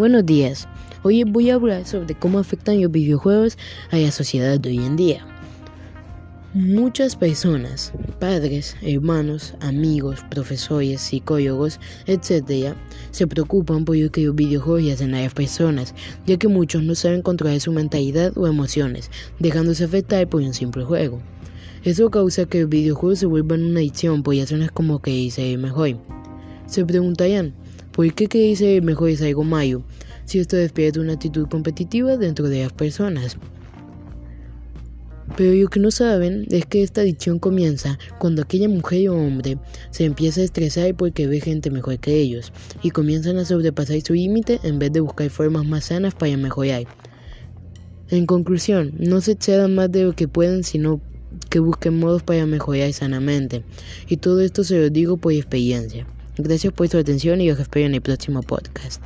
Buenos días. Hoy voy a hablar sobre cómo afectan los videojuegos a la sociedad de hoy en día. Muchas personas, padres, hermanos, amigos, profesores, psicólogos, etc., se preocupan por lo que los videojuegos hacen a las personas, ya que muchos no saben controlar su mentalidad o emociones, dejándose afectar por un simple juego. Eso causa que los videojuegos se vuelvan una adicción por razones como que dice mejor. Se preguntarían, ¿por qué dice mejor algo malo? Si esto despierta una actitud competitiva dentro de las personas. Pero lo que no saben es que esta adicción comienza cuando aquella mujer o hombre se empieza a estresar porque ve gente mejor que ellos y comienzan a sobrepasar su límite en vez de buscar formas más sanas para mejorar. En conclusión, no se excedan más de lo que pueden, sino que busquen modos para mejorar sanamente. Y todo esto se lo digo por experiencia. Gracias por su atención y os espero en el próximo podcast.